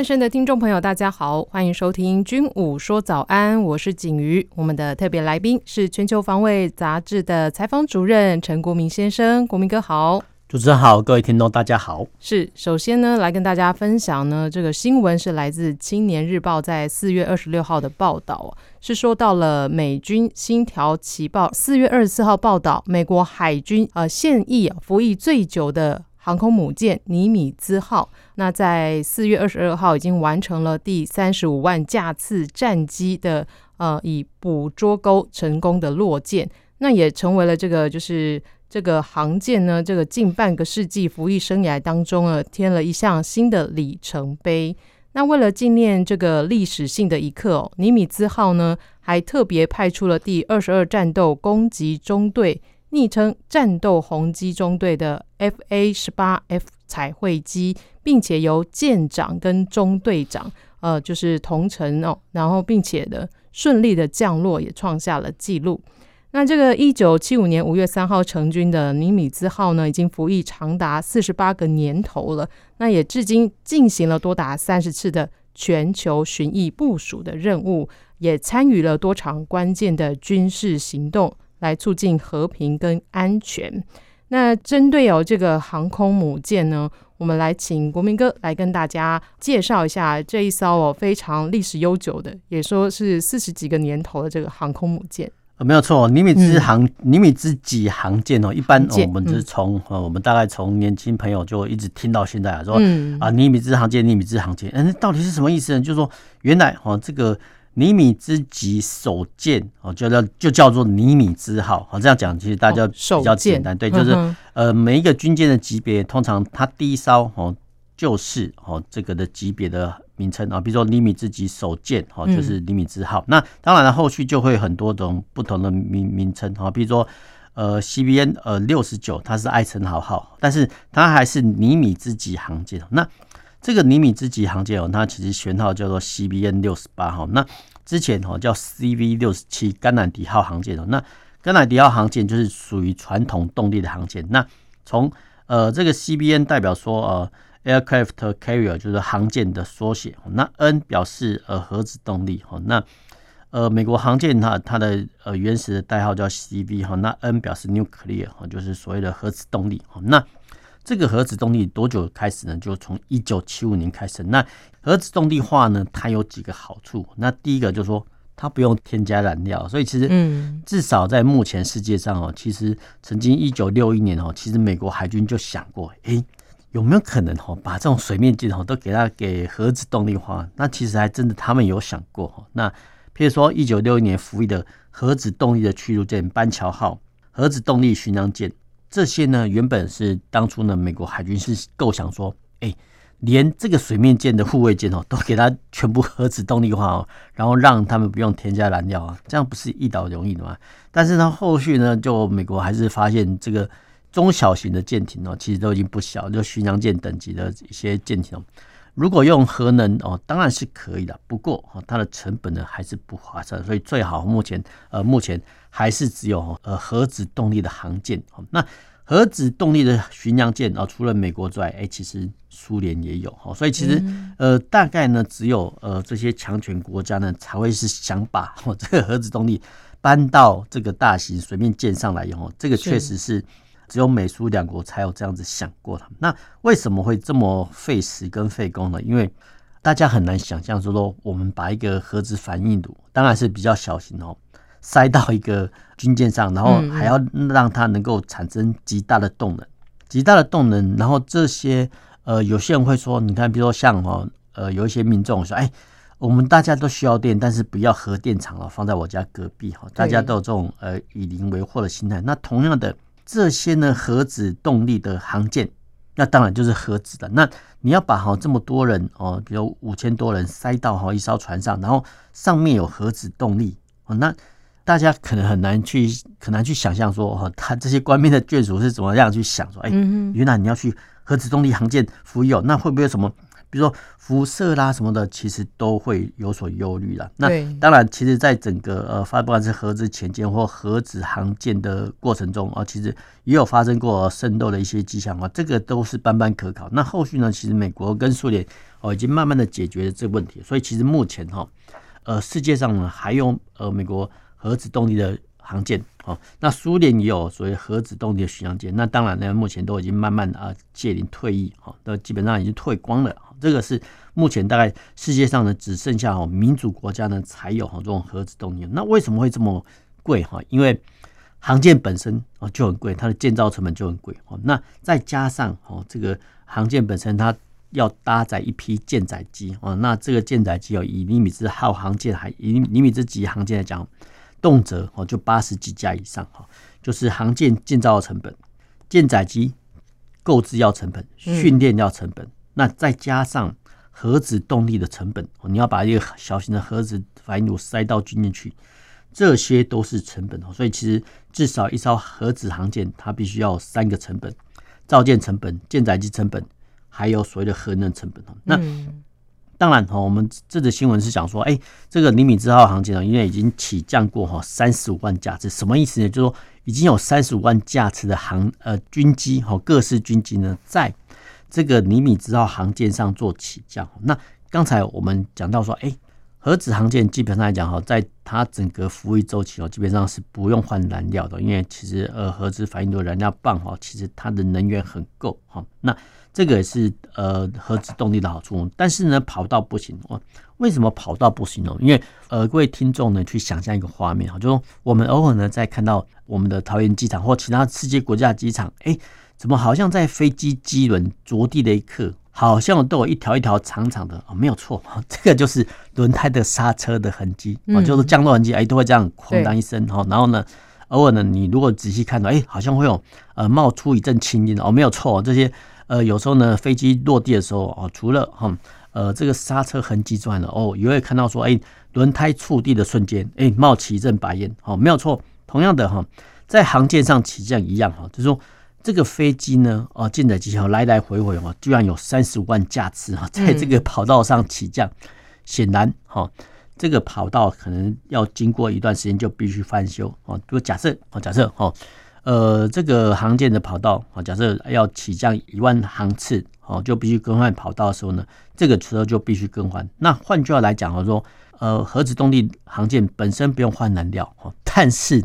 单身的听众朋友，大家好，欢迎收听《军武说早安》，我是景瑜。我们的特别来宾是《全球防卫杂志》的采访主任陈国民先生，国民哥好。主持人好，各位听众大家好。是，首先呢，来跟大家分享呢，这个新闻是来自《青年日报》在四月二十六号的报道，是说到了美军星条旗报四月二十四号报道，美国海军呃现役服役最久的。航空母舰尼米兹号，那在四月二十二号已经完成了第三十五万架次战机的呃，以捕捉钩成功的落舰，那也成为了这个就是这个航舰呢，这个近半个世纪服役生涯当中呢，添了一项新的里程碑。那为了纪念这个历史性的一刻哦，尼米兹号呢还特别派出了第二十二战斗攻击中队。昵称“战斗红鸡中队”的 FA 十八 F 彩绘机，并且由舰长跟中队长呃，就是同乘哦，然后并且的顺利的降落，也创下了纪录。那这个一九七五年五月三号成军的尼米兹号呢，已经服役长达四十八个年头了。那也至今进行了多达三十次的全球巡弋部署的任务，也参与了多场关键的军事行动。来促进和平跟安全。那针对有这个航空母舰呢，我们来请国民哥来跟大家介绍一下这一艘哦非常历史悠久的，也说是四十几个年头的这个航空母舰。呃，没有错，尼米兹航、嗯、尼米兹级航舰哦，一般我们是从呃、嗯、我们大概从年轻朋友就一直听到现在啊，说啊尼米兹航舰，尼米兹航舰，嗯，到底是什么意思呢？就是说原来哦这个。尼米兹级首舰哦，就叫就叫做尼米兹号。好，这样讲其实大家比较简单。对，就是呃，每一个军舰的级别，通常它第一艘哦，就是哦这个的级别的名称啊。比如说尼米兹级首舰哦，就是尼米兹号。那当然了，后续就会很多种不同的名名称啊。比如说呃，CBN 呃六十九，它是艾森豪号，但是它还是尼米兹级航舰。那这个尼米兹级航舰哦，它其实舷号叫做 C B N 六十八号。那之前哦叫 CV 六十七甘乃迪号航舰哦。那甘乃迪号航舰就是属于传统动力的航舰。那从呃这个 C B N 代表说呃 Aircraft Carrier 就是航舰的缩写。那 N 表示呃核子动力哈。那呃美国航舰它它的呃原始的代号叫 CV 哈。那 N 表示 Nuclear 哦，就是所谓的核子动力哈。那这个核子动力多久开始呢？就从一九七五年开始。那核子动力化呢，它有几个好处。那第一个就是说，它不用添加燃料，所以其实，嗯，至少在目前世界上哦，其实曾经一九六一年哦，其实美国海军就想过，诶，有没有可能哦，把这种水面舰哦都给它给核子动力化？那其实还真的他们有想过。那譬如说一九六一年服役的核子动力的驱逐舰班乔号、核子动力巡洋舰。这些呢，原本是当初呢，美国海军是构想说，哎，连这个水面舰的护卫舰哦，都给它全部核子动力化哦，然后让他们不用添加燃料啊，这样不是一劳永逸的吗？但是呢，后续呢，就美国还是发现这个中小型的舰艇哦，其实都已经不小，就巡洋舰等级的一些舰艇。如果用核能哦，当然是可以的，不过哦，它的成本呢还是不划算，所以最好目前呃目前还是只有呃核子动力的航舰。那核子动力的巡洋舰啊，除了美国之外，哎，其实苏联也有哈，所以其实呃大概呢只有呃这些强权国家呢才会是想把哦这个核子动力搬到这个大型水面舰上来以后，这个确实是。只有美苏两国才有这样子想过的。那为什么会这么费时跟费工呢？因为大家很难想象说说我们把一个核子反应炉，当然是比较小型哦，塞到一个军舰上，然后还要让它能够产生极大的动能，极大的动能。然后这些呃，有些人会说，你看，比如说像哦，呃，有一些民众说，哎，我们大家都需要电，但是不要核电厂了，放在我家隔壁哈，大家都有这种呃以邻为壑的心态。那同样的。这些呢，核子动力的航舰，那当然就是核子的。那你要把哈这么多人哦，比如五千多人塞到哈一艘船上，然后上面有核子动力哦，那大家可能很难去，很难去想象说，哦，他这些官兵的眷属是怎么样去想说，哎，原来你要去核子动力航舰服役哦，那会不会有什么？比如说辐射啦什么的，其实都会有所忧虑了。那当然，其实，在整个呃发不管是核子潜舰或核子航舰的过程中啊，其实也有发生过渗漏的一些迹象啊，这个都是斑斑可考。那后续呢，其实美国跟苏联哦已经慢慢的解决了这个问题，所以其实目前哈呃世界上呢还有呃美国核子动力的。航舰哦，那苏联也有所谓核子动力的巡洋舰，那当然呢，目前都已经慢慢啊届龄退役哈，都基本上已经退光了。这个是目前大概世界上呢只剩下哦民主国家呢才有哈这种核子动力。那为什么会这么贵哈？因为航舰本身哦就很贵，它的建造成本就很贵哦。那再加上哦这个航舰本身它要搭载一批舰载机哦，那这个舰载机哦以尼米兹号航舰还以尼米兹级航舰来讲。动辄哦就八十几架以上哈，就是航舰建造的成本、舰载机购置要成本、训练要成本，那再加上核子动力的成本，你要把一个小型的核子反应炉塞到军舰去，这些都是成本哦。所以其实至少一艘核子航舰它必须要有三个成本：造舰成本、舰载机成本，还有所谓的核能成本哦。那当然哈，我们这则新闻是讲说，哎，这个尼米兹号航舰呢，因为已经起降过哈三十五万架次，什么意思呢？就是说已经有三十五万架次的航呃军机哈各式军机呢，在这个尼米兹号航舰上做起降。那刚才我们讲到说，哎，核子航舰基本上来讲哈，在它整个服役周期哦，基本上是不用换燃料的，因为其实呃核子反应炉燃料棒哈，其实它的能源很够哈。那这个也是呃核子动力的好处，但是呢跑道不行哦。为什么跑道不行呢？因为呃各位听众呢去想象一个画面哈，就是说我们偶尔呢在看到我们的桃园机场或其他世界国家的机场，哎，怎么好像在飞机机轮着地的一刻，好像都有一条一条长长的哦，没有错，这个就是轮胎的刹车的痕迹哦，就是降落痕迹，哎都会这样哐当一声哈，然后呢偶尔呢你如果仔细看到，哎好像会有呃冒出一阵青烟哦，没有错，这些。呃，有时候呢，飞机落地的时候哦，除了哈，呃，这个刹车痕迹之外呢，哦，也会看到说，哎，轮胎触地的瞬间，哎，冒起一阵白烟，哦，没有错。同样的哈，在航舰上起降一样哈，就是说这个飞机呢，哦，舰载机哈，来来回回哦，居然有三十五万架次哈，在这个跑道上起降，显然哈，这个跑道可能要经过一段时间就必须翻修哦。比如假设哦，假设哈。呃，这个航舰的跑道啊，假设要起降一万航次，哦，就必须更换跑道的时候呢，这个车就必须更换。那换句话来讲，我说，呃，核子动力航舰本身不用换燃料，哦，但是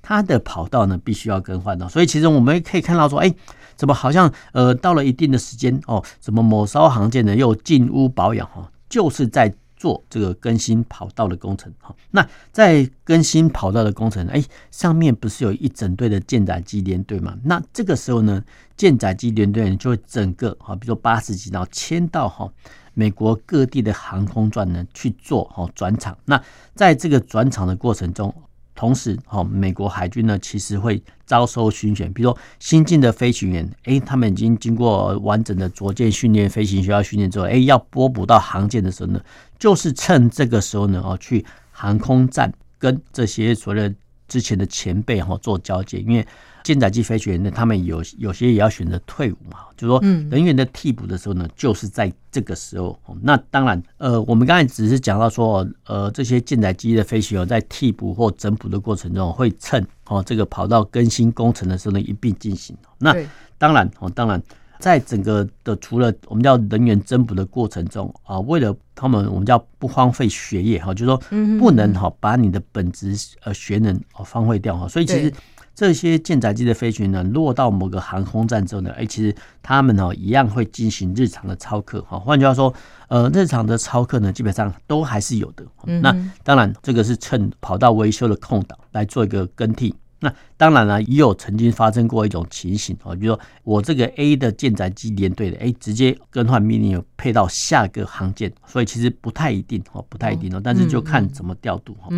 它的跑道呢，必须要更换的。所以其实我们可以看到说，哎，怎么好像呃，到了一定的时间，哦，怎么某艘航舰呢又进屋保养，哈，就是在。做这个更新跑道的工程，哈，那在更新跑道的工程，哎，上面不是有一整队的舰载机联队吗？那这个时候呢，舰载机联队就会整个，哈，比如说八十几，然后迁到哈美国各地的航空站呢去做哈转场。那在这个转场的过程中，同时，哈，美国海军呢，其实会招收巡选，比如说新进的飞行员，哎，他们已经经过完整的着舰训练、飞行学校训练之后，哎，要拨补到航舰的时候呢，就是趁这个时候呢，哦，去航空站跟这些所谓的之前的前辈哈做交接，因为。舰载机飞行员呢，他们有有些也要选择退伍嘛，就是说人员的替补的时候呢，就是在这个时候。那当然，呃，我们刚才只是讲到说，呃，这些舰载机的飞行员在替补或整补的过程中，会趁哦这个跑道更新工程的时候呢，一并进行。那当然哦，当然，在整个的除了我们叫人员增补的过程中啊，为了他们我们叫不荒废学业哈，就是说不能哈把你的本职呃学能哦荒废掉哈，所以其实。这些舰载机的飞行员呢，落到某个航空站之后呢，哎，其实他们哦一样会进行日常的操课哈。换句话说，呃，日常的操课呢，基本上都还是有的。那当然，这个是趁跑道维修的空档来做一个更替。那当然了，也有曾经发生过一种情形啊，比如说我这个 A 的舰载机连队的，哎，直接更换命令配到下个航舰，所以其实不太一定哦，不太一定哦，但是就看怎么调度哈。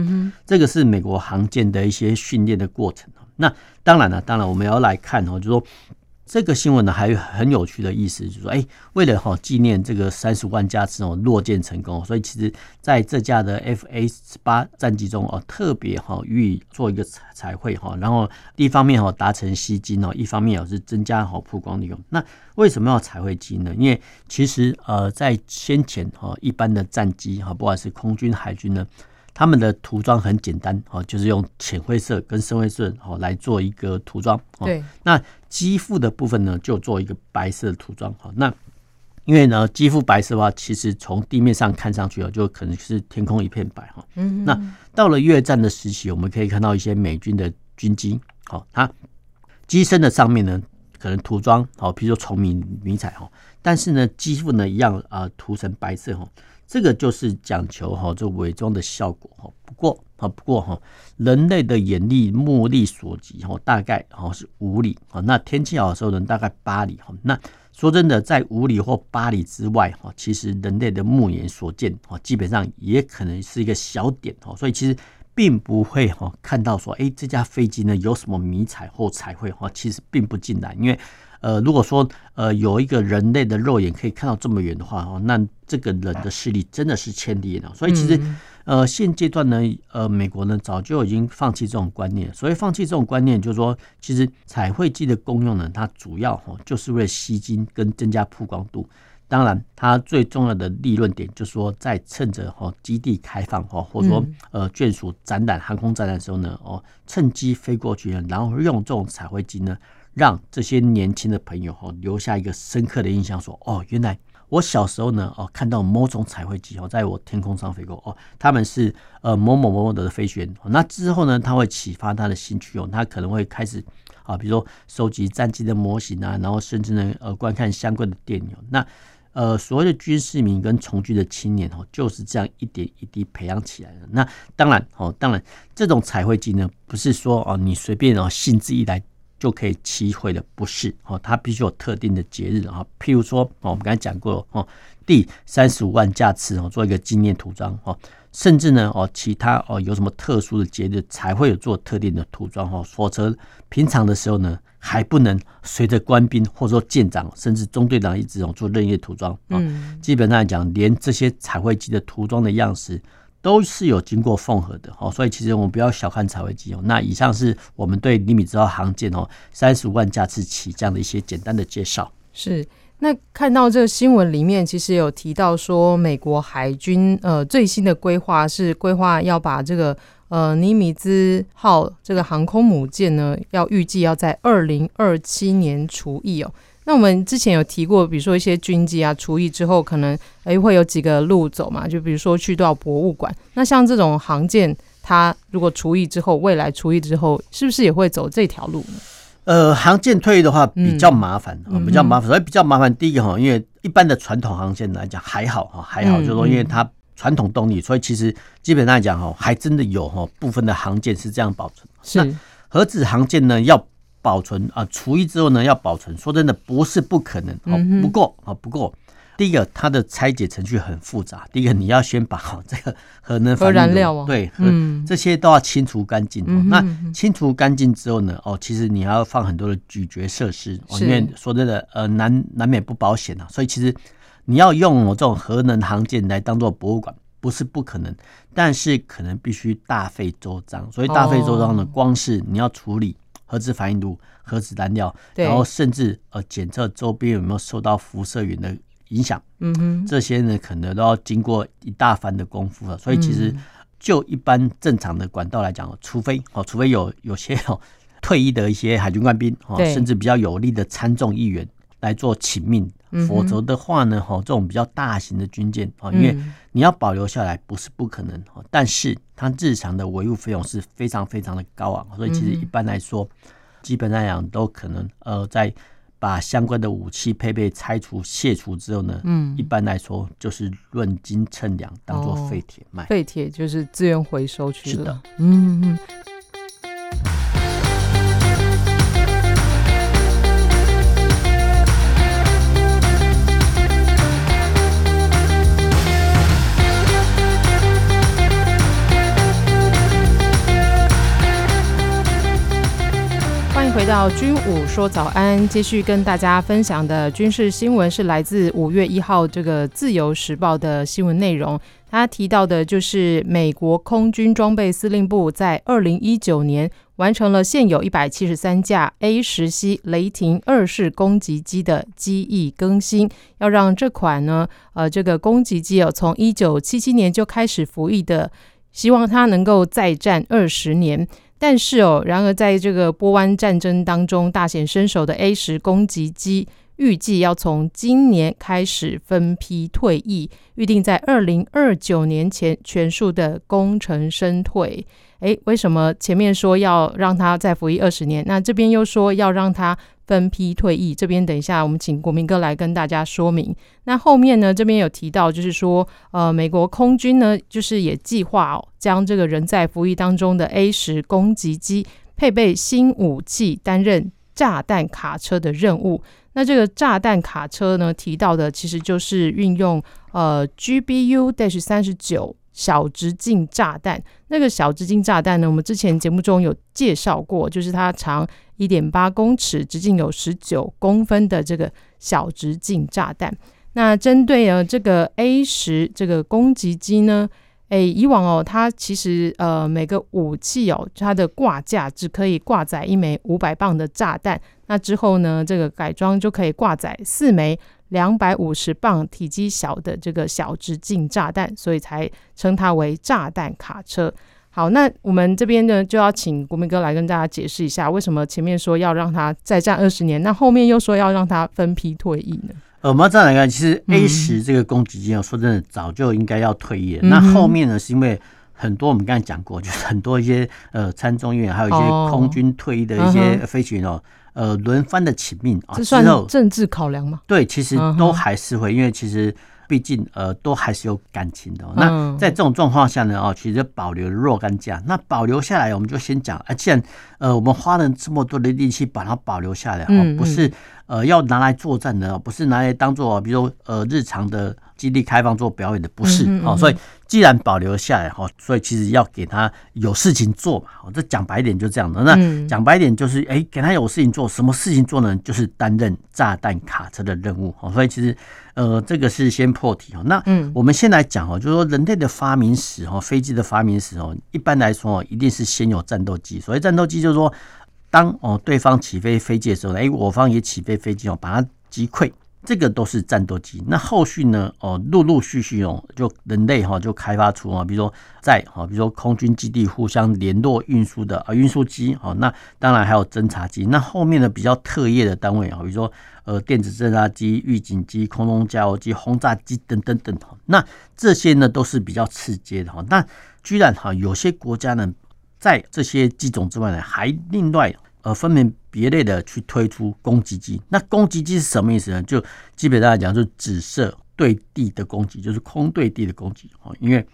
这个是美国航舰的一些训练的过程。那当然了，当然我们要来看哦，就是说这个新闻呢，还有很有趣的意思，就是说，哎，为了哈纪念这个三十万架次哦落舰成功，所以其实在这架的 F A 十八战机中哦，特别哈予以做一个彩彩绘哈，然后一方面哈达成吸睛哦，一方面也是增加好曝光利用。那为什么要彩绘机呢？因为其实呃在先前哈一般的战机哈，不管是空军海军呢。他们的涂装很简单哦，就是用浅灰色跟深灰色哦来做一个涂装。对，那机腹的部分呢，就做一个白色的涂装。好，那因为呢，机腹白色的话，其实从地面上看上去哦，就可能是天空一片白哈。嗯。那到了越战的时期，我们可以看到一些美军的军机，好，它机身的上面呢，可能涂装好，比如说虫迷迷彩哈，但是呢，机腹呢一样啊，涂成白色哈。这个就是讲求哈，这伪装的效果哈。不过啊，不过哈，人类的眼力、目力所及哈，大概哈是五里啊。那天气好的时候呢，大概八里哈。那说真的，在五里或八里之外哈，其实人类的目眼所见哈，基本上也可能是一个小点哈。所以其实并不会哈看到说，哎，这架飞机呢有什么迷彩或彩绘哈，其实并不尽然，因为。呃，如果说呃有一个人类的肉眼可以看到这么远的话哦，那这个人的视力真的是千里眼了。所以其实呃现阶段呢，呃美国呢早就已经放弃这种观念。所以放弃这种观念，就是说其实彩绘机的功用呢，它主要哈就是为了吸睛跟增加曝光度。当然，它最重要的利润点就是说，在趁着哈基地开放哈，或者说呃眷属展览航空展览的时候呢，哦趁机飞过去，然后用这种彩绘机呢。让这些年轻的朋友哈留下一个深刻的印象，说哦，原来我小时候呢哦看到某种彩绘机哦在我天空上飞过哦，他们是呃某某某某的飞行员。那之后呢，他会启发他的兴趣哦，他可能会开始啊，比如说收集战机的模型啊，然后甚至呢呃观看相关的电影。那呃所谓的军事迷跟从军的青年哦，就是这样一点一滴培养起来的。那当然哦，当然这种彩绘机呢，不是说哦你随便哦兴致一来。就可以漆绘的，不是哦，它必须有特定的节日啊，譬如说哦，我们刚才讲过哦，第三十五万架次哦，做一个纪念涂装哦，甚至呢哦，其他哦有什么特殊的节日才会有做特定的涂装哦，否则平常的时候呢，还不能随着官兵或者说舰长甚至中队长一直哦做任意涂装啊，基本上来讲，连这些彩绘机的涂装的样式。都是有经过缝合的哦，所以其实我们不要小看彩绘机哦。那以上是我们对尼米兹号航舰哦三十五万架次起降的一些简单的介绍。是，那看到这个新闻里面，其实有提到说，美国海军呃最新的规划是规划要把这个呃尼米兹号这个航空母舰呢，要预计要在二零二七年除役哦。那我们之前有提过，比如说一些军机啊，除役之后可能诶会有几个路走嘛，就比如说去到博物馆。那像这种航舰，它如果除役之后，未来除役之后，是不是也会走这条路呢？呃，航舰退役的话比较麻烦，嗯，比较麻烦，所以比较麻烦。第一个哈，因为一般的传统航线来讲还好哈，还好，就是说因为它传统动力，所以其实基本上来讲哈，还真的有哈部分的航舰是这样保存。是核子航舰呢要。保存啊，除役之后呢，要保存。说真的，不是不可能。哦，不过啊，不过，第一个，它的拆解程序很复杂。第一个，你要先把好这个核能核燃料哦，对，嗯，这些都要清除干净。那清除干净之后呢，哦，其实你还要放很多的咀嚼设施，因为说真的，呃，难难免不保险啊。所以其实你要用我这种核能航舰来当做博物馆，不是不可能，但是可能必须大费周章。所以大费周章呢，光是你要处理。核子反应炉、核子燃料，然后甚至呃检测周边有没有受到辐射源的影响，嗯哼，这些呢可能都要经过一大番的功夫了。所以其实就一般正常的管道来讲，除非哦，除非有有些哦退役的一些海军官兵哦，甚至比较有力的参众议员来做请命，否则的话呢，哈，这种比较大型的军舰啊，因为你要保留下来不是不可能，但是它日常的维护费用是非常非常的高昂，所以其实一般来说，基本上讲都可能呃，在把相关的武器配备拆除卸除之后呢，嗯，一般来说就是论斤称量，当做废铁卖。废铁就是资源回收去了。是的，嗯嗯。回到军武说早安，继续跟大家分享的军事新闻是来自五月一号这个《自由时报》的新闻内容。他提到的就是美国空军装备司令部在二零一九年完成了现有一百七十三架 A 十 C 雷霆二式攻击机的机翼更新，要让这款呢，呃，这个攻击机哦，从一九七七年就开始服役的，希望它能够再战二十年。但是哦，然而在这个波湾战争当中大显身手的 A 十攻击机，预计要从今年开始分批退役，预定在二零二九年前全数的功成身退。诶，为什么前面说要让他再服役二十年，那这边又说要让他分批退役？这边等一下我们请国民哥来跟大家说明。那后面呢，这边有提到，就是说，呃，美国空军呢，就是也计划哦。将这个人在服役当中的 A 十攻击机配备新武器，担任炸弹卡车的任务。那这个炸弹卡车呢，提到的其实就是运用呃 GBU- 三十九小直径炸弹。那个小直径炸弹呢，我们之前节目中有介绍过，就是它长一点八公尺，直径有十九公分的这个小直径炸弹。那针对呃这个 A 十这个攻击机呢，诶，以往哦，它其实呃每个武器哦，它的挂架只可以挂载一枚五百磅的炸弹。那之后呢，这个改装就可以挂载四枚两百五十磅、体积小的这个小直径炸弹，所以才称它为炸弹卡车。好，那我们这边呢就要请国民哥来跟大家解释一下，为什么前面说要让他再战二十年，那后面又说要让他分批退役呢？呃，我们要这样来看，其实 A 十这个攻击机，说真的，早就应该要退役了。嗯、那后面呢，是因为很多我们刚才讲过，就是很多一些呃参众议员，还有一些空军退役的一些飞行员哦，呃，轮番的请命啊，这算政治考量吗？对，其实都还是会，因为其实。毕竟，呃，都还是有感情的。那在这种状况下呢，哦，其实保留若干架。那保留下来，我们就先讲。啊，既然呃，我们花了这么多的力气把它保留下来，哦，不是呃要拿来作战的，不是拿来当做比如说呃日常的基地开放做表演的，不是。哦，所以既然保留下来，哈，所以其实要给他有事情做嘛。哦，这讲白一点就这样的。那讲白一点就是，哎，给他有事情做，什么事情做呢？就是担任炸弹卡车的任务。哦，所以其实。呃，这个是先破题哦。那嗯，我们先来讲哦，就是说人类的发明史哦，飞机的发明史哦，一般来说哦，一定是先有战斗机。所谓战斗机，就是说当哦对方起飞飞机的时候，哎，我方也起飞飞机哦，把它击溃。这个都是战斗机，那后续呢？哦，陆陆续续哦，就人类哈就开发出啊，比如说在哈，比如说空军基地互相联络运输的啊运输机，好，那当然还有侦察机。那后面的比较特业的单位啊，比如说呃电子侦察机、预警机、空中加油机、轰炸机等等等哈。那这些呢都是比较次阶的哈。那居然哈有些国家呢，在这些机种之外呢，还另外。呃，分门别类的去推出攻击机。那攻击机是什么意思呢？就基本上来讲，就指射对地的攻击，就是空对地的攻击哦。因为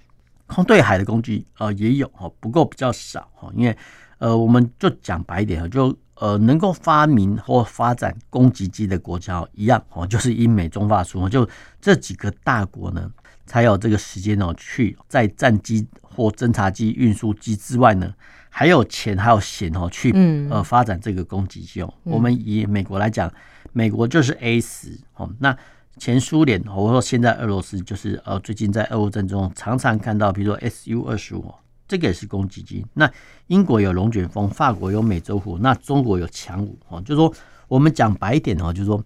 空对海的攻击呃也有哦，不过比较少哈。因为呃，我们就讲白一点就呃能够发明或发展攻击机的国家一样哦，就是英美中法苏，就这几个大国呢，才有这个时间哦，去在战机或侦察机、运输机之外呢。还有钱还有闲哦，去呃发展这个攻击机哦。我们以美国来讲，美国就是 A 十哦。那前苏联，或者说现在俄罗斯，就是呃最近在俄乌战争常常看到，比如说 SU 二十五，这个也是攻击机。那英国有龙卷风，法国有美洲虎，那中国有强五哦。就是说我们讲白一点哦，就是说。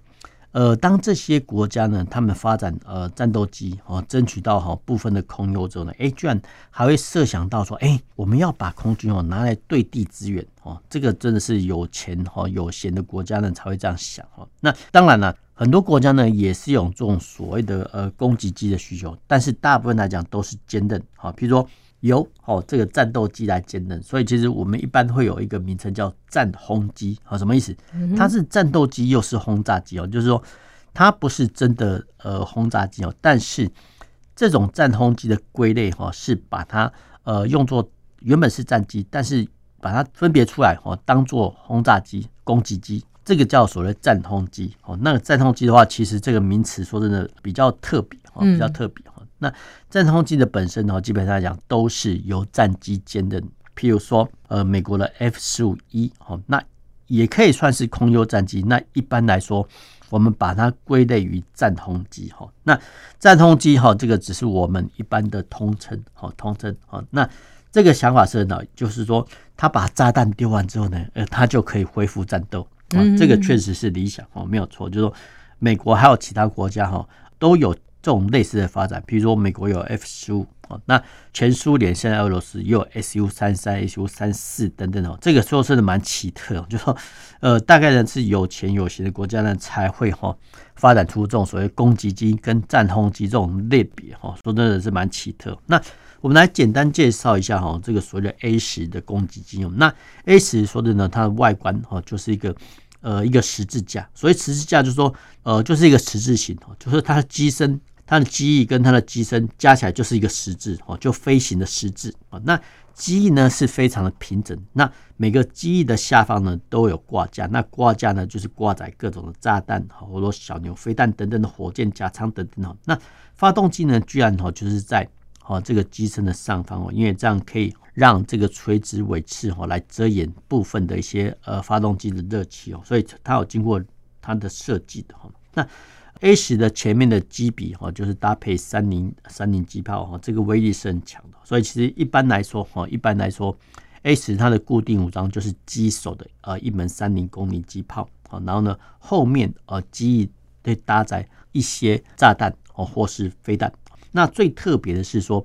呃，当这些国家呢，他们发展呃战斗机哦，争取到哈部分的空优之后呢，哎，居然还会设想到说，哎，我们要把空军哦拿来对地支援哦，这个真的是有钱哈有闲的国家呢才会这样想哦。那当然了，很多国家呢也是有这种所谓的呃攻击机的需求，但是大部分来讲都是兼任哈，比如说。由哦这个战斗机来兼任，所以其实我们一般会有一个名称叫战轰机啊，什么意思？它是战斗机又是轰炸机哦，就是说它不是真的呃轰炸机哦，但是这种战轰机的归类哈是把它呃用作原本是战机，但是把它分别出来哦，当做轰炸机、攻击机，这个叫所谓战轰机哦。那个战轰机的话，其实这个名词说真的比较特别哦，比较特别。那战轰机的本身呢，基本上来讲都是由战机兼任。譬如说，呃，美国的 F 十五 E 哦，那也可以算是空优战机。那一般来说，我们把它归类于战轰机哈。那战轰机哈，这个只是我们一般的通称哈，通称哈。那这个想法是呢，就是说，他把炸弹丢完之后呢，呃，他就可以恢复战斗啊。这个确实是理想哦，没有错。就是说，美国还有其他国家哈，都有这种类似的发展。比如说，美国有 F 十五啊，那前苏联现在俄罗斯也有 Su 三三、Su 三四等等哦。这个说真的蛮奇特，就是说，呃，大概呢是有钱有闲的国家呢才会哈发展出这种所谓攻击机跟战轰机这种类别哈。说真的是蛮奇特。那我们来简单介绍一下哈，这个所谓的 A 十的攻击机。那 A 十说的呢，它的外观哈就是一个呃一个十字架，所以十字架就是说呃就是一个十字形哦，就是它的机身、它的机翼跟它的机身加起来就是一个十字哦，就飞行的十字啊。那机翼呢是非常的平整，那每个机翼的下方呢都有挂架，那挂架呢就是挂载各种的炸弹哈，或者小牛飞弹等等的火箭夹舱等等哦。那发动机呢居然哈就是在哦，这个机身的上方哦，因为这样可以让这个垂直尾翅哦来遮掩部分的一些呃发动机的热气哦，所以它有经过它的设计的哈。那 A 十的前面的机鼻哈，就是搭配三零三零机炮哈，这个威力是很强的。所以其实一般来说哈，一般来说 A 十它的固定武装就是机首的呃一门三零公里机炮啊，然后呢后面呃机翼会搭载一些炸弹哦或是飞弹。那最特别的是说，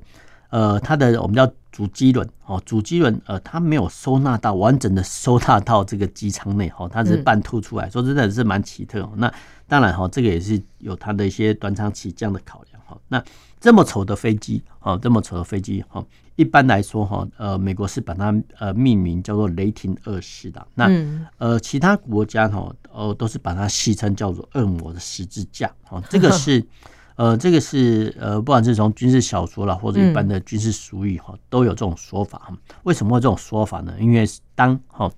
呃，它的我们叫主机轮哦，主机轮呃，它没有收纳到完整的收纳到这个机舱内哦，它是半凸出来，说真的是蛮奇特。那当然哈，这个也是有它的一些短场起降的考量哈。那这么丑的飞机哦，这么丑的飞机哈，一般来说哈，呃，美国是把它呃命名叫做雷霆二式的。那呃，其他国家哈，呃，都是把它戏称叫做恶魔的十字架哦，这个是。呃，这个是呃，不管是从军事小说啦，或者一般的军事俗语哈，都有这种说法。为什么会这种说法呢？因为当哈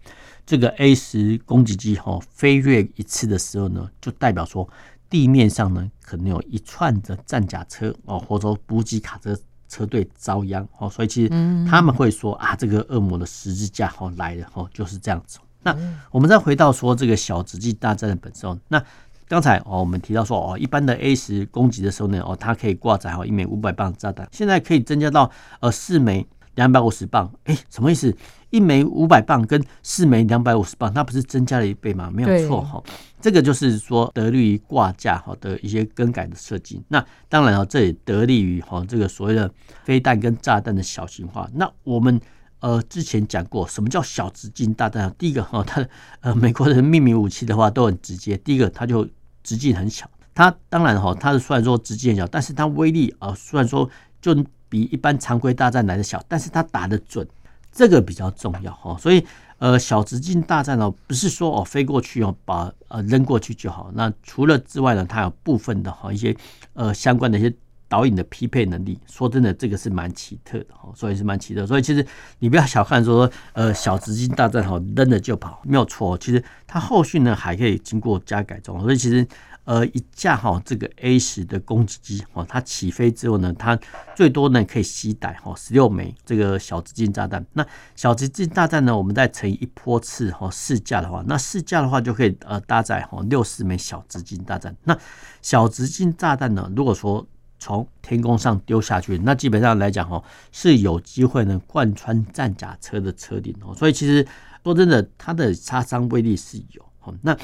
这个 A 十攻击机哈飞跃一次的时候呢，就代表说地面上呢可能有一串的战甲车哦，或者说补给卡车车队遭殃哦，所以其实他们会说啊，这个恶魔的十字架哈来了哈，就是这样子。那我们再回到说这个小直径大战的本身，那。刚才哦，我们提到说哦，一般的 A 十攻击的时候呢，哦，它可以挂载好一枚五百磅炸弹，现在可以增加到呃四枚两百五十磅。哎，什么意思？一枚五百磅跟四枚两百五十磅，那不是增加了一倍吗？没有错哈，这个就是说得利于挂架好的一些更改的设计。那当然了，这也得利于哈这个所谓的飞弹跟炸弹的小型化。那我们呃之前讲过，什么叫小直径大弹？第一个哈，它呃美国人命名武器的话都很直接，第一个它就。直径很小，它当然哈，它是虽然说直径很小，但是它威力啊，虽然说就比一般常规大战来的小，但是它打得准，这个比较重要哈。所以呃，小直径大战呢，不是说哦飞过去哦把呃扔过去就好。那除了之外呢，它有部分的哈一些呃相关的一些导引的匹配能力。说真的，这个是蛮奇特的哈，所以是蛮奇特。所以其实你不要小看说呃小直径大战哈扔了就跑，没有错。其实它后续呢还可以经过加改装，所以其实。呃，一架哈这个 A 十的攻击机哈，它起飞之后呢，它最多呢可以携带哈十六枚这个小直径炸弹。那小直径炸弹呢，我们再乘以一波次哈四架的话，那四架的话就可以呃搭载哈六十枚小直径炸弹。那小直径炸弹呢，如果说从天空上丢下去，那基本上来讲哈是有机会呢贯穿战甲车的车顶哦。所以其实说真的，它的杀伤威力是有哈那。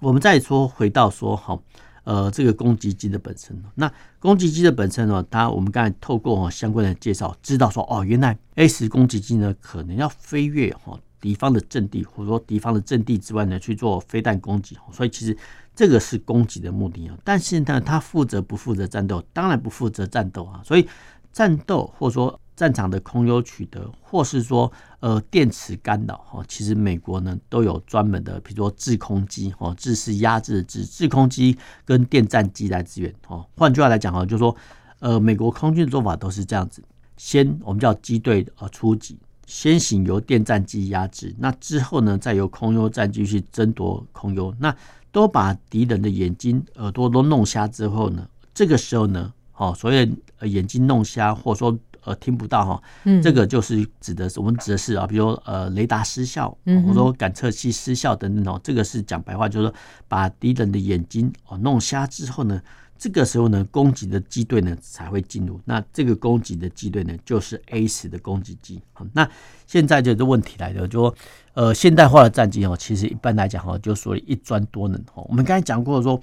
我们再说回到说哈，呃，这个攻击机的本身。那攻击机的本身呢，它我们刚才透过相关的介绍，知道说哦，原来 A 十攻击机呢，可能要飞越哈敌方的阵地，或者说敌方的阵地之外呢，去做飞弹攻击。所以其实这个是攻击的目的啊。但是呢，他负责不负责战斗？当然不负责战斗啊。所以战斗或者说。战场的空优取得，或是说呃电磁干扰哈，其实美国呢都有专门的，比如说制空机哈，制式压制的制，制空机跟电战机来支援哦。换句话来讲哈，就是说呃美国空军的做法都是这样子，先我们叫机队呃出击，先行由电战机压制，那之后呢再由空优战机去争夺空优，那都把敌人的眼睛耳朵都弄瞎之后呢，这个时候呢，哦所谓眼睛弄瞎或者说。呃听不到哈，嗯，这个就是指的是我们指的是啊，比如说呃雷达失效，或者说感测器失效等等哦，这个是讲白话，就是说把敌人的眼睛哦弄瞎之后呢。这个时候呢，攻击的机队呢才会进入。那这个攻击的机队呢，就是 A 十的攻击机。好，那现在就是问题来了，就说呃，现代化的战机哦，其实一般来讲哈，就属于一专多能。哦，我们刚才讲过说，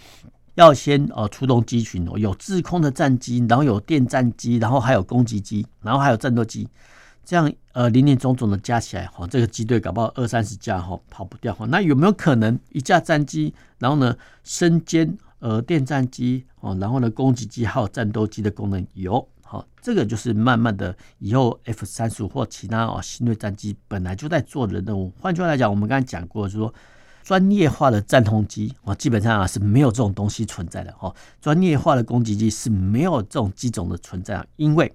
要先呃出动机群哦，有制空的战机，然后有电战机，然后还有攻击机，然后还有战斗机，这样呃林林总总的加起来哈，这个机队搞不好二三十架哈，跑不掉哈。那有没有可能一架战机，然后呢身兼？呃，电战机哦，然后呢，攻击机还有战斗机的功能有，好，这个就是慢慢的以后 F 三十五或其他哦新锐战机本来就在做的任务。换句话来讲，我们刚才讲过，就是说专业化的战轰机我，基本上啊是没有这种东西存在的哈。专业化的攻击机是没有这种机种的存在，因为。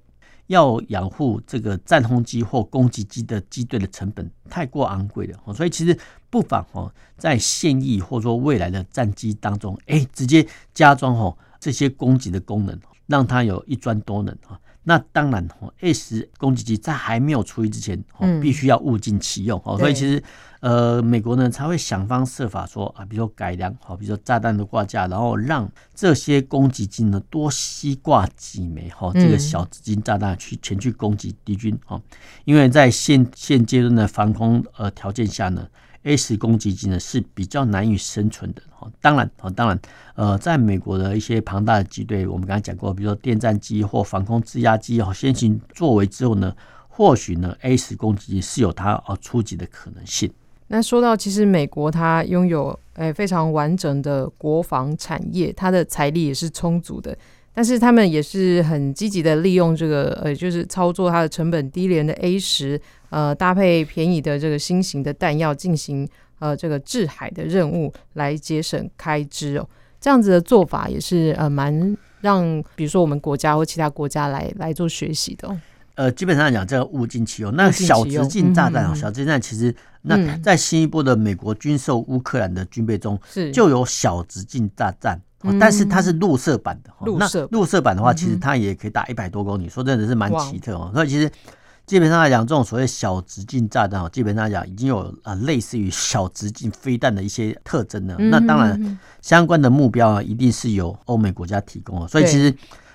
要养护这个战轰机或攻击机的机队的成本太过昂贵了，所以其实不妨哦，在现役或者说未来的战机当中，哎，直接加装哦这些攻击的功能，让它有一专多能啊。那当然，A10 攻击机在还没有出役之前，必须要物尽其用哦。所以其实，呃，美国呢才会想方设法说啊，比如说改良，好，比如说炸弹的挂架，然后让这些攻击机呢多吸挂几枚哈这个小直径炸弹去前去攻击敌军哈。因为在现现阶段的防空呃条件下呢。A 十攻击机呢是比较难以生存的哈，当然啊，当然，呃，在美国的一些庞大的机队，我们刚才讲过，比如说电战机或防空制压机哦，先行作为之后呢，或许呢 A 十攻击机是有它哦出击的可能性。那说到其实美国它拥有诶非常完整的国防产业，它的财力也是充足的，但是他们也是很积极的利用这个呃，就是操作它的成本低廉的 A 十。呃，搭配便宜的这个新型的弹药进行呃这个制海的任务，来节省开支哦。这样子的做法也是呃蛮让，比如说我们国家或其他国家来来做学习的哦。呃，基本上来讲，这个物尽其用。那小直径炸弹啊，小直径弹其实那在新一波的美国军售乌克兰的军备中，是就有小直径炸弹，但是它是陆射版的。陆射陆射版的话，其实它也可以打一百多公里，说真的是蛮奇特哦。所以其实。基本上来讲，这种所谓小直径炸弹哦，基本上来讲已经有啊类似于小直径飞弹的一些特征了。那当然，相关的目标啊，一定是由欧美国家提供的。所以其实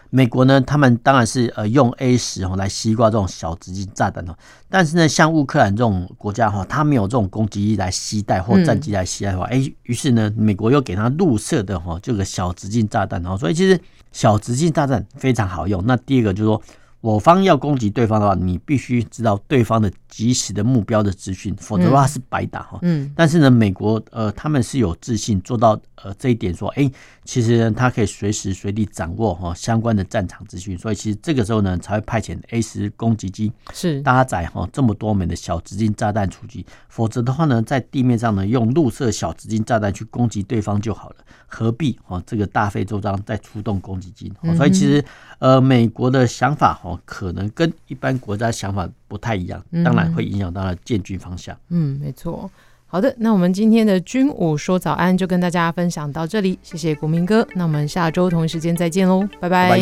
美国呢，他们当然是呃用 A 十哦来西瓜这种小直径炸弹哦。但是呢，像乌克兰这种国家哈，它没有这种攻击力来携带或战机来携带的话，哎，于是呢，美国又给他入射的哈这个小直径炸弹哦。所以其实小直径炸弹非常好用。那第二个就是说。我方要攻击对方的话，你必须知道对方的及时的目标的资讯，否则的话是白打哈。嗯，但是呢，美国呃他们是有自信做到呃这一点，说哎、欸，其实呢他可以随时随地掌握哈相关的战场资讯，所以其实这个时候呢才会派遣 A 十攻击机是搭载哈这么多枚的小直径炸弹出击，否则的话呢，在地面上呢用陆射小直径炸弹去攻击对方就好了，何必哈这个大费周章再出动攻击机？所以其实呃美国的想法哈。可能跟一般国家想法不太一样，当然会影响到了建军方向。嗯，没错。好的，那我们今天的军武说早安就跟大家分享到这里，谢谢国民哥。那我们下周同一时间再见喽，拜拜。